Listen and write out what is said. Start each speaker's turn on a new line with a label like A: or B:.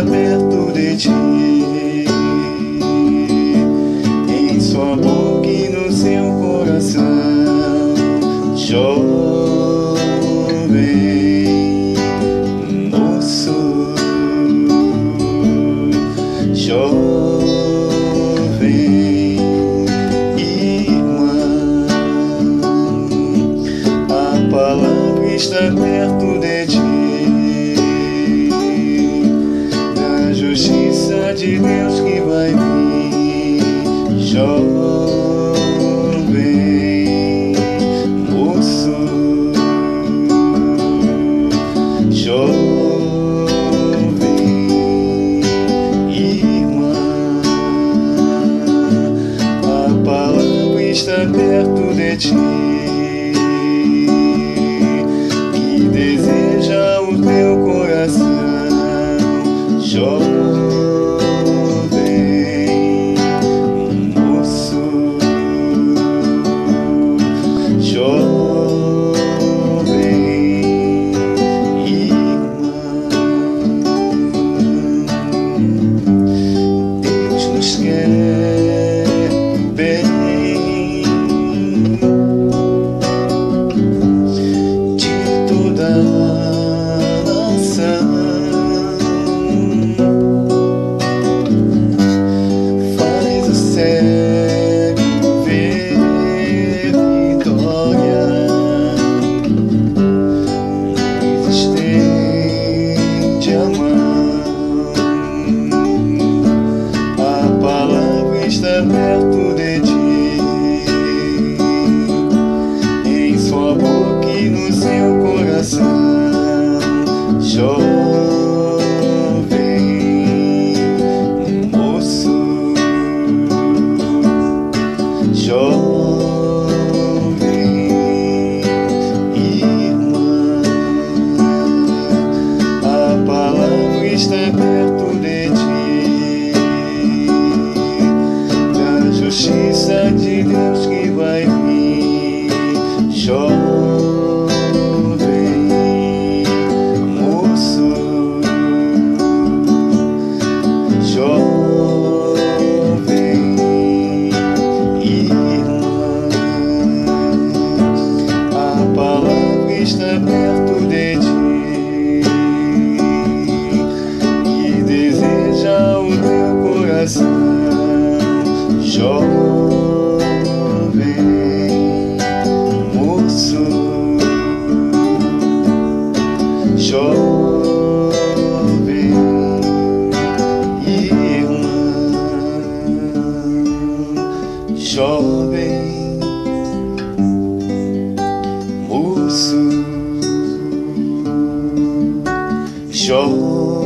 A: esteja de ti. Em sua boca e no seu coração, jovem moço, jovem irmã, a palavra está perto de de Deus que vai vir. Jovem moço, jovem irmã, a palavra está perto de ti. deseja o teu coração. jovem. show. azul irmã jovem moço jovem